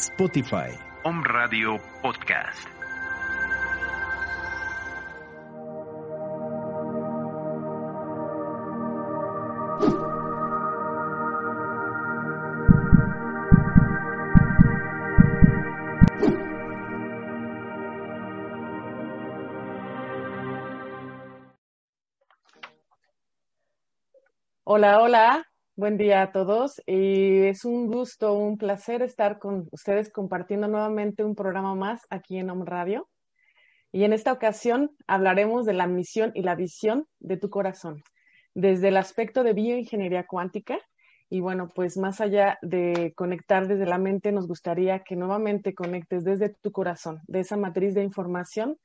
Spotify. Om Radio Podcast. Hola, hola, buen día a todos. Y es un gusto, un placer estar con ustedes compartiendo nuevamente un programa más aquí en Home Radio. Y en esta ocasión hablaremos de la misión y la visión de tu corazón, desde el aspecto de bioingeniería cuántica. Y bueno, pues más allá de conectar desde la mente, nos gustaría que nuevamente conectes desde tu corazón, de esa matriz de información,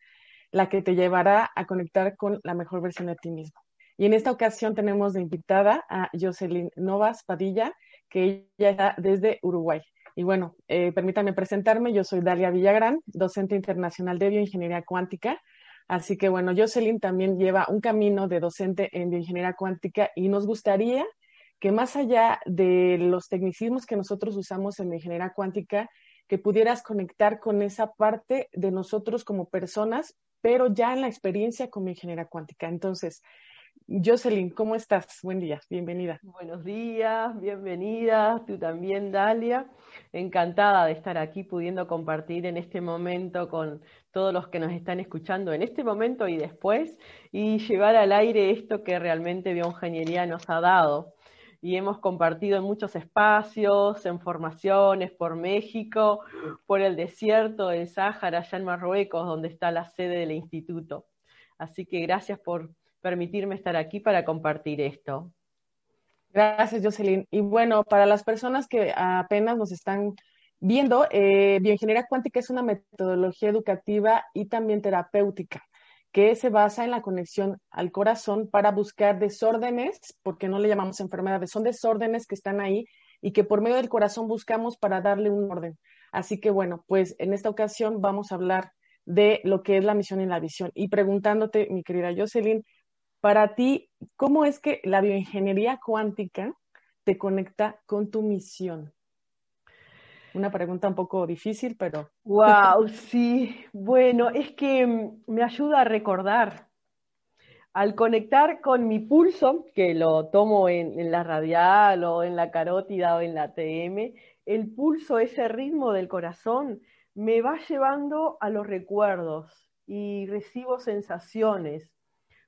la que te llevará a conectar con la mejor versión de ti mismo. Y en esta ocasión tenemos de invitada a Jocelyn Novas Padilla, que ella está desde Uruguay. Y bueno, eh, permítanme presentarme, yo soy Dalia Villagrán, docente internacional de bioingeniería cuántica. Así que bueno, Jocelyn también lleva un camino de docente en bioingeniería cuántica y nos gustaría que más allá de los tecnicismos que nosotros usamos en bioingeniería cuántica, que pudieras conectar con esa parte de nosotros como personas, pero ya en la experiencia con bioingeniería cuántica. Entonces, Jocelyn, ¿cómo estás? Buen día, bienvenida. Buenos días, bienvenida, tú también, Dalia. Encantada de estar aquí pudiendo compartir en este momento con todos los que nos están escuchando en este momento y después y llevar al aire esto que realmente Bioingeniería nos ha dado. Y hemos compartido en muchos espacios, en formaciones por México, por el desierto del Sáhara, allá en Marruecos, donde está la sede del instituto. Así que gracias por permitirme estar aquí para compartir esto. Gracias, Jocelyn. Y bueno, para las personas que apenas nos están viendo, eh, bioingeniería cuántica es una metodología educativa y también terapéutica que se basa en la conexión al corazón para buscar desórdenes, porque no le llamamos enfermedades, son desórdenes que están ahí y que por medio del corazón buscamos para darle un orden. Así que bueno, pues en esta ocasión vamos a hablar de lo que es la misión y la visión. Y preguntándote, mi querida Jocelyn, para ti, ¿cómo es que la bioingeniería cuántica te conecta con tu misión? Una pregunta un poco difícil, pero... ¡Wow! Sí, bueno, es que mm, me ayuda a recordar. Al conectar con mi pulso, que lo tomo en, en la radial o en la carótida o en la TM, el pulso, ese ritmo del corazón, me va llevando a los recuerdos y recibo sensaciones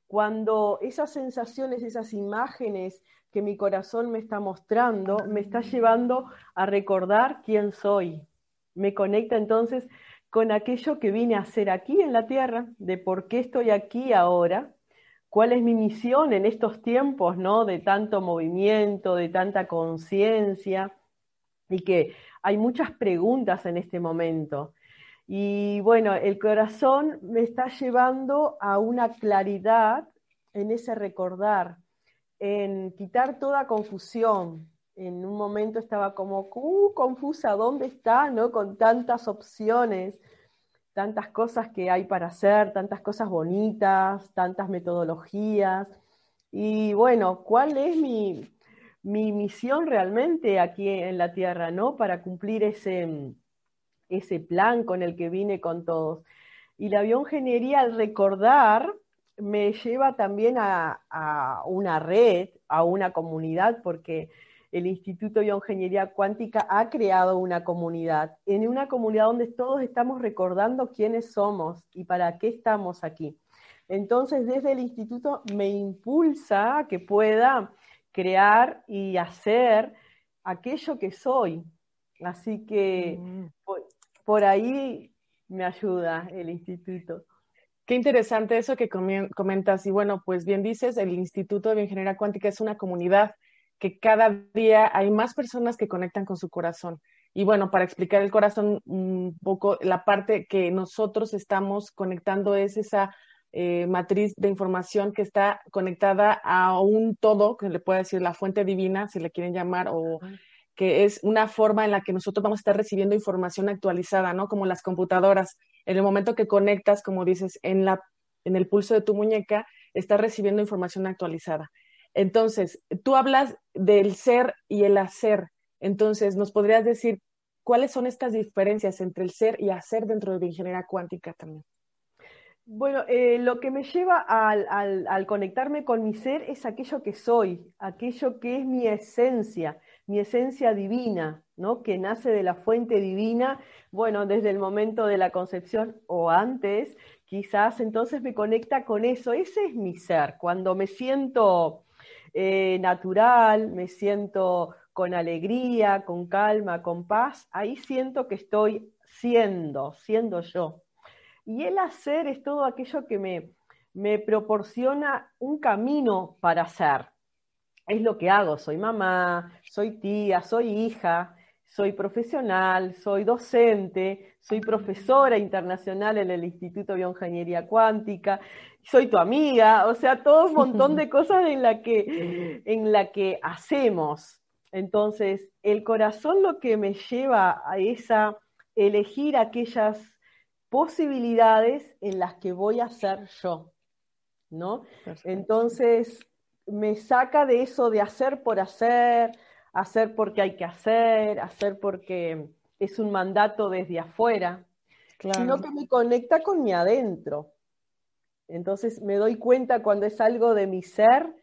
cuando esas sensaciones, esas imágenes que mi corazón me está mostrando, me está llevando a recordar quién soy. Me conecta entonces con aquello que vine a hacer aquí en la tierra, de por qué estoy aquí ahora, cuál es mi misión en estos tiempos, ¿no? De tanto movimiento, de tanta conciencia, y que hay muchas preguntas en este momento. Y bueno, el corazón me está llevando a una claridad en ese recordar, en quitar toda confusión. En un momento estaba como uh, confusa, ¿dónde está? ¿no? Con tantas opciones, tantas cosas que hay para hacer, tantas cosas bonitas, tantas metodologías. Y bueno, ¿cuál es mi, mi misión realmente aquí en la Tierra, ¿no? Para cumplir ese, ese plan con el que vine con todos. Y la bioingeniería al recordar me lleva también a, una red, a una comunidad, porque el Instituto de Bioingeniería Cuántica ha creado una comunidad, en una comunidad donde todos estamos recordando quiénes somos y para qué estamos aquí. Entonces, desde el instituto me impulsa a que pueda crear y hacer aquello que soy. Así que mm por ahí me ayuda el instituto. Qué interesante eso que comentas. Y bueno, pues bien dices, el Instituto de Bioingeniería Cuántica es una comunidad que cada día hay más personas que conectan con su corazón. Y bueno, para explicar el corazón un poco, la parte que nosotros estamos conectando es esa eh, matriz de información que está conectada a un todo, que le puede decir la fuente divina, si le quieren llamar, o que es una forma en la que nosotros vamos a estar recibiendo información actualizada, ¿no? Como las computadoras. En el momento que conectas, como dices, en, la, en el pulso de tu muñeca, estás recibiendo información actualizada. Entonces, tú hablas del ser y el hacer. Entonces, ¿nos podrías decir ¿cuáles son estas diferencias entre el ser y hacer dentro de ingeniería cuántica también? Bueno, eh, lo que me lleva al, conectarme con mi ser es aquello que soy, aquello que es mi esencia, mi esencia divina, ¿no? que nace de la fuente divina, bueno, desde el momento de la concepción o antes, quizás entonces me conecta con eso, ese es mi ser, cuando me siento eh, natural, me siento con alegría, con calma, con paz, ahí siento que estoy siendo, siendo yo. Y el hacer es todo aquello que me, me proporciona un camino para hacer. Es lo que hago, soy mamá, soy tía, soy hija, soy profesional, soy docente, soy profesora internacional en el Instituto de Bioingeniería Cuántica, soy tu amiga, o sea, todo un montón de cosas en la que, en la que hacemos. Entonces, el corazón lo que me lleva a esa elegir aquellas posibilidades en las que voy a ser yo, ¿no? Entonces, me saca de eso de hacer por hacer, hacer porque hay que hacer, hacer porque es un mandato desde afuera, sino que me conecta con mi adentro. Entonces me doy cuenta cuando es algo de mi ser,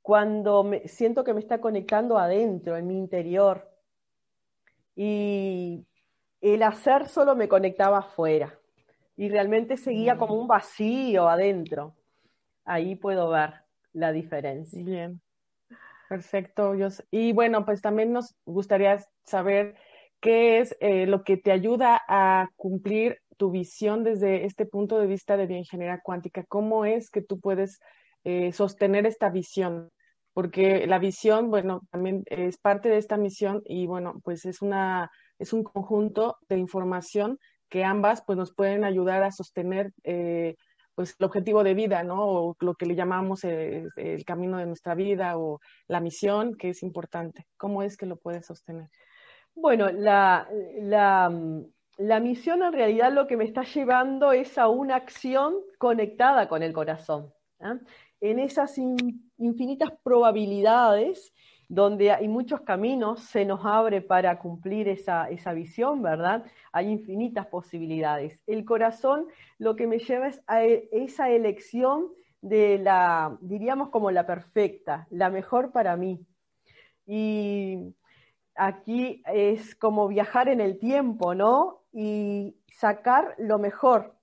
cuando me, siento que me está conectando adentro, en mi interior. Y el hacer solo me conectaba afuera y realmente seguía como un vacío adentro. Ahí puedo ver la diferencia. Bien, perfecto. Y bueno, pues también nos gustaría saber qué es eh, lo que te ayuda a cumplir tu visión desde este punto de vista de bioingeniería cuántica. ¿Cómo es que tú puedes eh, sostener esta visión? Porque la visión, bueno, también es parte de esta misión y bueno, pues es una es un conjunto de información que ambas pues nos pueden ayudar a sostener eh, pues el objetivo de vida, ¿no? O lo que le llamamos el, eh, el, camino de nuestra vida o la misión, que es importante. ¿Cómo es que lo puedes sostener? Bueno, la, la, la misión en realidad lo que me está llevando es a una acción conectada con el corazón. ¿eh? En esas infinitas probabilidades donde hay muchos caminos, se nos abre para cumplir esa, visión, ¿verdad? Hay infinitas posibilidades. El corazón lo que me lleva es a e, esa elección de la, diríamos como la perfecta, la mejor para mí. Y aquí es como viajar en el tiempo, ¿no? Y sacar lo mejor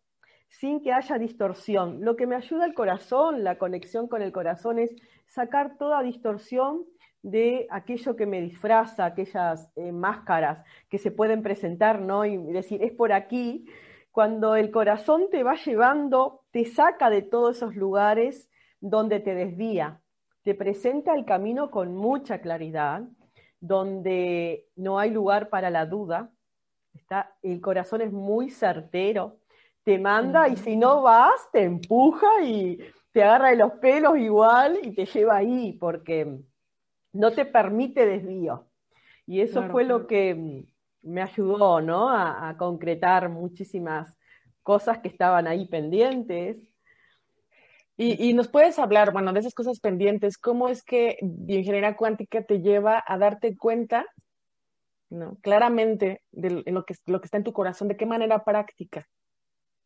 sin que haya distorsión. Lo que me ayuda el corazón, la conexión con el corazón, es sacar toda distorsión de aquello que me disfraza, aquellas eh, máscaras que se pueden presentar, ¿no? Y decir, es por aquí, cuando el corazón te va llevando, te saca de todos esos lugares donde te desvía, te presenta el camino con mucha claridad, donde no hay lugar para la duda, está, el corazón es muy certero, te manda y si no vas, te empuja y te agarra de los pelos igual y te lleva ahí, porque no te permite desvío. Y eso fue lo que me ayudó, ¿no? A, concretar muchísimas cosas que estaban ahí pendientes. Y, nos puedes hablar, bueno, de esas cosas pendientes, ¿cómo es que bioingeniería cuántica te lleva a darte cuenta, ¿no? Claramente de lo que, lo que está en tu corazón, de qué manera práctica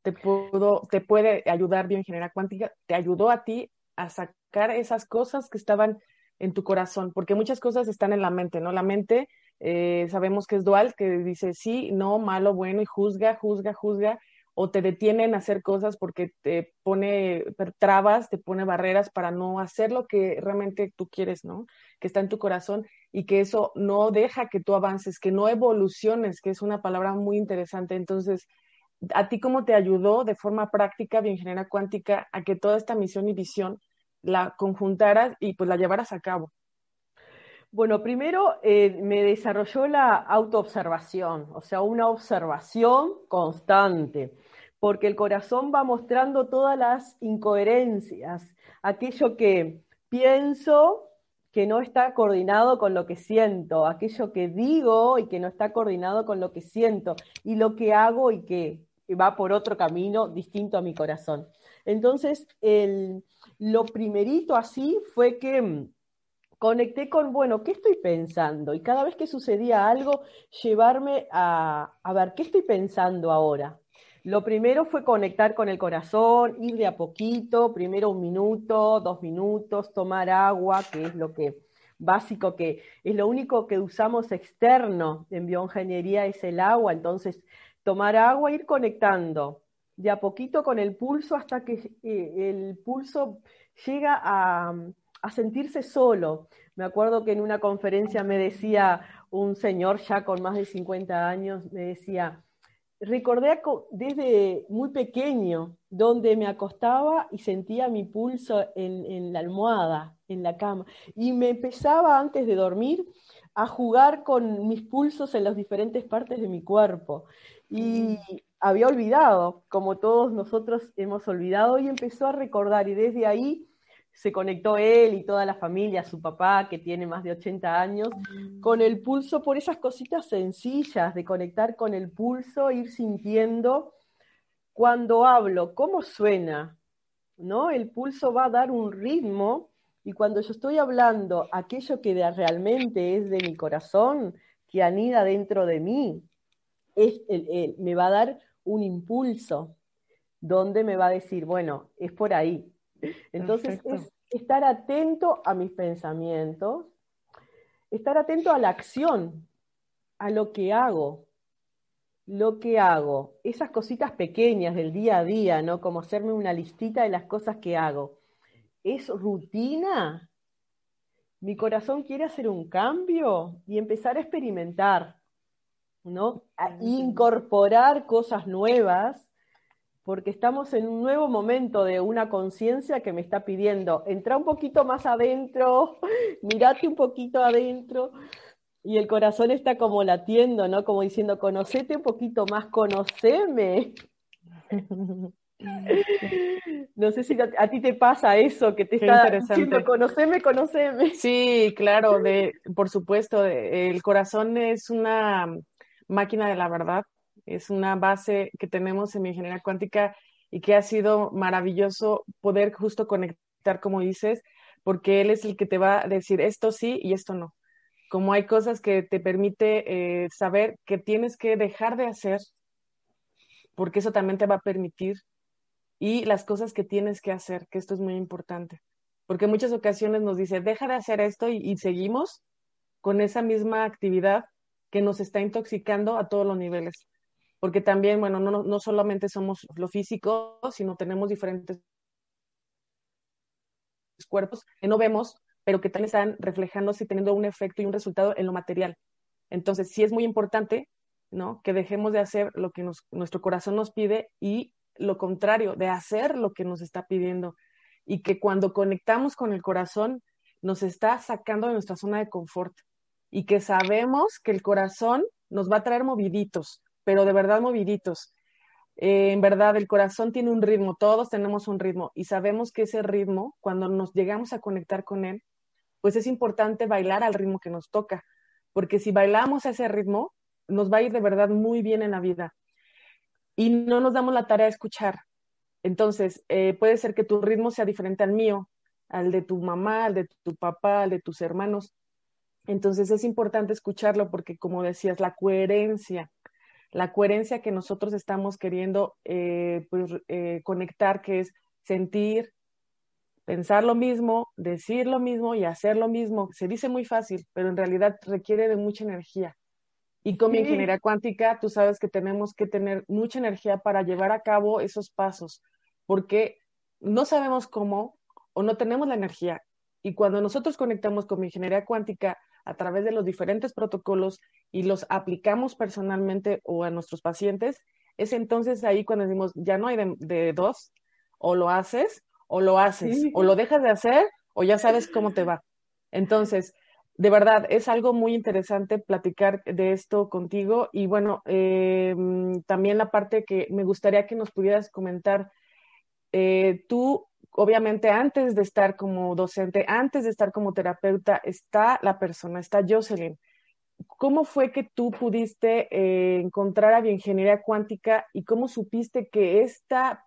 te, pudo, te puede ayudar bioingeniería cuántica, te ayudó a ti a sacar esas cosas que estaban en tu corazón, porque muchas cosas están en la mente, ¿no? La mente eh, sabemos que es dual, que dice sí, no, malo, bueno, y juzga, juzga, juzga, o te detiene en hacer cosas porque te pone trabas, te pone barreras para no hacer lo que realmente tú quieres, ¿no? Que está en tu corazón y que eso no deja que tú avances, que no evoluciones, que es una palabra muy interesante. Entonces, ¿a ti cómo te ayudó de forma práctica, bioingeniería cuántica, a que toda esta misión y visión la conjuntaras y pues la llevaras a cabo? Bueno, primero eh, me desarrolló la autoobservación, o sea, una observación constante, porque el corazón va mostrando todas las incoherencias, aquello que pienso que no está coordinado con lo que siento, aquello que digo y que no está coordinado con lo que siento, y lo que hago y que va por otro camino distinto a mi corazón. Entonces, el, lo primerito así fue que mm, conecté con, bueno, ¿qué estoy pensando? Y cada vez que sucedía algo, llevarme a, a ver, ¿qué estoy pensando ahora? Lo primero fue conectar con el corazón, ir de a poquito, primero un minuto, dos minutos, tomar agua, que es lo que básico que es lo único que usamos externo en bioingeniería es el agua, entonces tomar agua, ir conectando de a poquito con el pulso hasta que eh, el pulso llega a, a sentirse solo. Me acuerdo que en una conferencia me decía un señor ya con más de 50 años, me decía, recordé desde muy pequeño donde me acostaba y sentía mi pulso en, la almohada, en la cama. Y me empezaba antes de dormir a jugar con mis pulsos en las diferentes partes de mi cuerpo. Y había olvidado, como todos nosotros hemos olvidado, y empezó a recordar. Y desde ahí se conectó él y toda la familia, su papá, que tiene más de 80 años, mm. con el pulso por esas cositas sencillas de conectar con el pulso, ir sintiendo cuando hablo, cómo suena, ¿no? El pulso va a dar un ritmo y cuando yo estoy hablando aquello que realmente es de mi corazón, que anida dentro de mí, es me va a dar un impulso donde me va a decir, bueno, es por ahí, entonces es estar atento a mis pensamientos, estar atento a la acción, a lo que hago, lo que hago, esas cositas pequeñas del día a día, ¿no? Como hacerme una listita de las cosas que hago. ¿Es rutina? Mi corazón quiere hacer un cambio y empezar a experimentar, ¿no? A incorporar cosas nuevas porque estamos en un nuevo momento de una conciencia que me está pidiendo, entra un poquito más adentro, mirate un poquito adentro, y el corazón está como latiendo, ¿no? Como diciendo, conocete un poquito más, conoceme. No sé si a, ti te pasa eso, que te está diciendo, conoceme, conoceme. Sí, claro, de, por supuesto, el corazón es una máquina de la verdad es una base que tenemos en mi ingeniería cuántica y que ha sido maravilloso poder justo conectar, como dices, porque él es el que te va a decir esto sí y esto no. Como hay cosas que te permite eh, saber que tienes que dejar de hacer, porque eso también te va a permitir, y las cosas que tienes que hacer, que esto es muy importante. Porque en muchas ocasiones nos dice, deja de hacer esto y seguimos con esa misma actividad que nos está intoxicando a todos los niveles porque también, bueno, no, no solamente somos lo físico, sino tenemos diferentes cuerpos que no vemos, pero que también están reflejándose y teniendo un efecto y un resultado en lo material. Entonces, sí es muy importante, ¿no? Que dejemos de hacer lo que nuestro corazón nos pide y lo contrario, de hacer lo que nos está pidiendo. Y que cuando conectamos con el corazón, nos está sacando de nuestra zona de confort. Y que sabemos que el corazón nos va a traer moviditos, pero de verdad moviditos. Eh, en verdad, el corazón tiene un ritmo, todos tenemos un ritmo y sabemos que ese ritmo, cuando nos llegamos a conectar con él, pues es importante bailar al ritmo que nos toca, porque si bailamos a ese ritmo, nos va a ir de verdad muy bien en la vida. Y no nos damos la tarea de escuchar. Entonces, eh, puede ser que tu ritmo sea diferente al mío, al de tu mamá, al de tu papá, al de tus hermanos. Entonces es importante escucharlo porque, como decías, la coherencia la coherencia que nosotros estamos queriendo eh, pues, eh, conectar, que es sentir, pensar lo mismo, decir lo mismo y hacer lo mismo. Se dice muy fácil, pero en realidad requiere de mucha energía. Y con mi ingeniería cuántica, tú sabes que tenemos que tener mucha energía para llevar a cabo esos pasos, porque no sabemos cómo o no tenemos la energía. Y cuando nosotros conectamos con mi ingeniería cuántica, a través de los diferentes protocolos y los aplicamos personalmente o a nuestros pacientes, es entonces ahí cuando decimos, ya no hay de, dos, o lo haces o lo haces, o lo dejas de hacer o ya sabes cómo te va. Entonces, de verdad, es algo muy interesante platicar de esto contigo y bueno, em, también la parte que me gustaría que nos pudieras comentar, eh, tú obviamente antes de estar como docente, antes de estar como terapeuta, está la persona, está Jocelyn. ¿Cómo fue que tú pudiste eh, encontrar a bioingeniería cuántica y cómo supiste que esta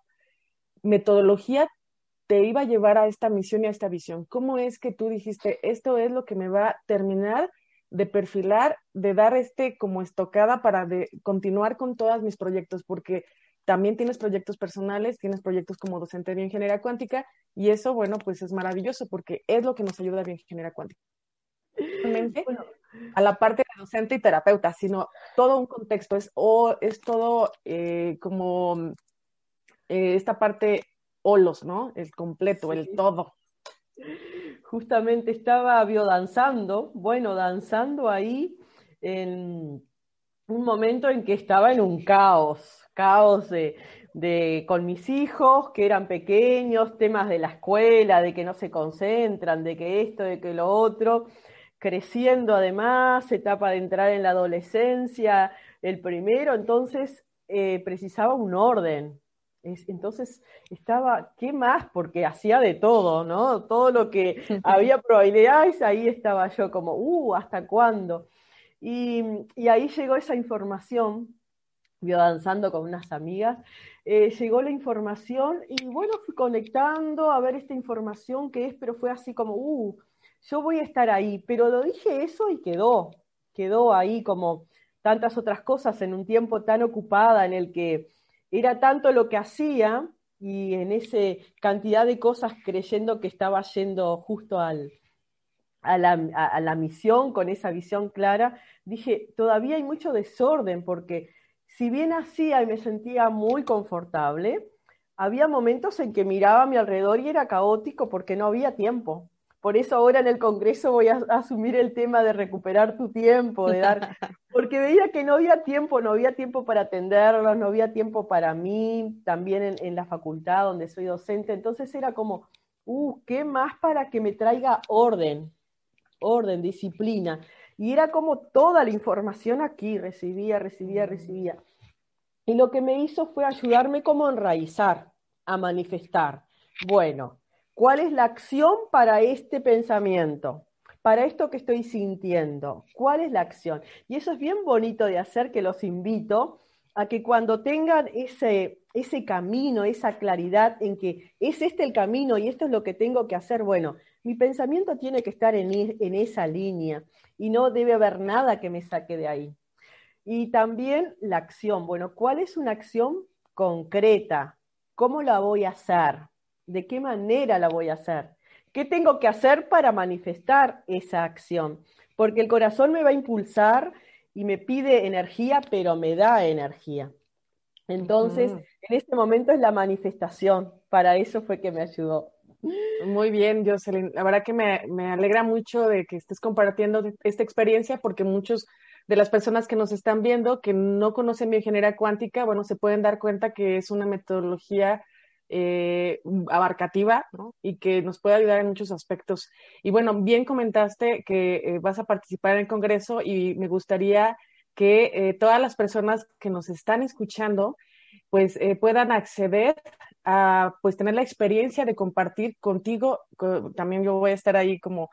metodología te iba a llevar a esta misión y a esta visión? ¿Cómo es que tú dijiste, esto es lo que me va a terminar de perfilar, de dar este como estocada para de continuar con todos mis proyectos? Porque también tienes proyectos personales, tienes proyectos como docente de ingeniería cuántica y eso, bueno, pues es maravilloso porque es lo que nos ayuda a ingeniería cuántica. Realmente, a la parte de docente y terapeuta, sino todo un contexto, es, o, es todo eh, como eh, esta parte holos, ¿no? El completo, el todo. Justamente estaba biodanzando, bueno, danzando ahí en un momento en que estaba en un caos, caos de, de, con mis hijos que eran pequeños, temas de la escuela, de que no se concentran, de que esto, de que lo otro, creciendo además, etapa de entrar en la adolescencia, el primero, entonces eh, precisaba un orden, entonces estaba, ¿qué más? Porque hacía de todo, ¿no? Todo lo que había probabilidades, ahí estaba yo como, uh, ¿hasta cuándo? Y, ahí llegó esa información, yo danzando con unas amigas, eh, llegó la información y bueno, fui conectando a ver esta información que es, pero fue así como, uh, yo voy a estar ahí, pero lo dije eso y quedó, quedó ahí como tantas otras cosas en un tiempo tan ocupada en el que era tanto lo que hacía y en esa cantidad de cosas creyendo que estaba yendo justo al, a, la, misión con esa visión clara, dije, todavía hay mucho desorden porque si bien hacía y me sentía muy confortable, había momentos en que miraba a mi alrededor y era caótico porque no había tiempo. Por eso ahora en el Congreso voy a, asumir el tema de recuperar tu tiempo, de dar, porque veía que no había tiempo, no había tiempo para atenderlos, no había tiempo para mí, también en, la facultad donde soy docente, entonces era como, uh, ¿qué más para que me traiga orden? Orden, disciplina. Y era como toda la información aquí, recibía, recibía, recibía. Y lo que me hizo fue ayudarme como a enraizar, a manifestar. Bueno, ¿Cuál es la acción para este pensamiento? Para esto que estoy sintiendo. ¿Cuál es la acción? Y eso es bien bonito de hacer, que los invito a que cuando tengan ese, ese camino, esa claridad en que es este el camino y esto es lo que tengo que hacer, bueno, mi pensamiento tiene que estar en, en esa línea y no debe haber nada que me saque de ahí. Y también la acción. Bueno, ¿cuál es una acción concreta? ¿Cómo la voy a hacer? ¿De qué manera la voy a hacer? ¿Qué tengo que hacer para manifestar esa acción? Porque el corazón me va a impulsar y me pide energía, pero me da energía. Entonces, en este momento es la manifestación. Para eso fue que me ayudó. Muy bien, Jocelyn. La verdad que me, me, alegra mucho de que estés compartiendo esta experiencia porque muchos de las personas que nos están viendo que no conocen bioingeniería cuántica, bueno, se pueden dar cuenta que es una metodología eh, abarcativa y que nos puede ayudar en muchos aspectos. Y bueno, bien comentaste que eh, vas a participar en el Congreso y me gustaría que eh, todas las personas que nos están escuchando pues puedan acceder a pues tener la experiencia de compartir contigo, también yo voy a estar ahí como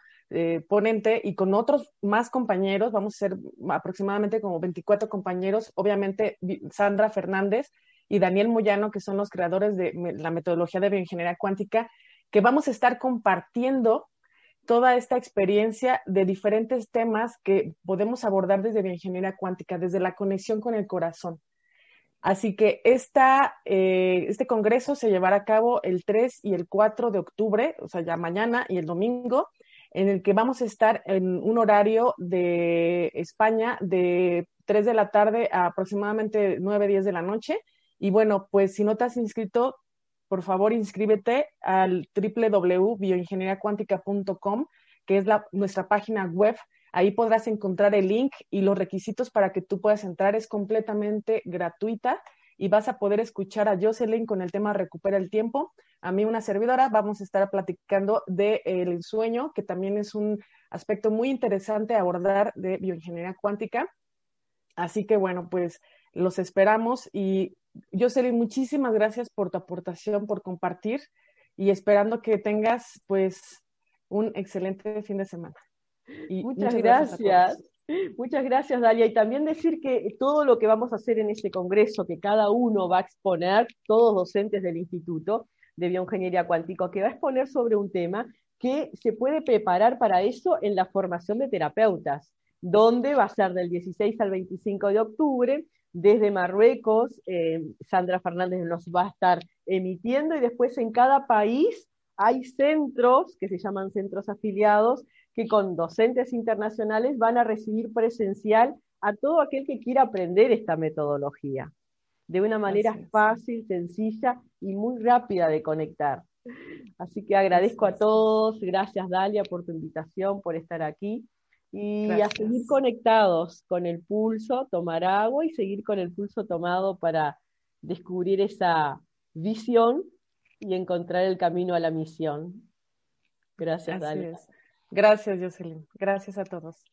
ponente y con otros más compañeros, vamos a ser aproximadamente como 24 compañeros, obviamente Sandra Fernández, y Daniel Moyano, que son los creadores de la metodología de bioingeniería cuántica, que vamos a estar compartiendo toda esta experiencia de diferentes temas que podemos abordar desde bioingeniería cuántica, desde la conexión con el corazón. Así que esta, eh, este congreso se llevará a cabo el 3 y el 4 de octubre, o sea, ya mañana y el domingo, en el que vamos a estar en un horario de España de 3 de la tarde a aproximadamente 9, 10 de la noche y bueno, pues si no te has inscrito, por favor inscríbete al www.bioingenieriacuántica.com, que es la, nuestra página web. Ahí podrás encontrar el link y los requisitos para que tú puedas entrar. Es completamente gratuita y vas a poder escuchar a Jocelyn con el tema Recupera el tiempo. A mí, una servidora, vamos a estar platicando del el sueño, que también es un aspecto muy interesante abordar de bioingeniería cuántica. Así que bueno, pues los esperamos y Jocelyn, muchísimas gracias por tu aportación, por compartir y esperando que tengas pues un excelente fin de semana. Muchas, gracias. Muchas gracias, Dalia. Y también decir que todo lo que vamos a hacer en este congreso, que cada uno va a exponer, todos docentes del instituto, de bioingeniería cuántico, que va a exponer sobre un tema que se puede preparar para eso en la formación de terapeutas, donde va a ser del 16 al 25 de octubre, desde Marruecos, eh, Sandra Fernández nos va a estar emitiendo y después en cada país hay centros que se llaman centros afiliados que con docentes internacionales van a recibir presencial a todo aquel que quiera aprender esta metodología. De una manera fácil, sencilla y muy rápida de conectar. Así que agradezco a todos, gracias Dalia por tu invitación, por estar aquí. Y a seguir conectados con el pulso, tomar agua y seguir con el pulso tomado para descubrir esa visión y encontrar el camino a la misión. Gracias, Dalia. Gracias, Jocelyn. Gracias a todos.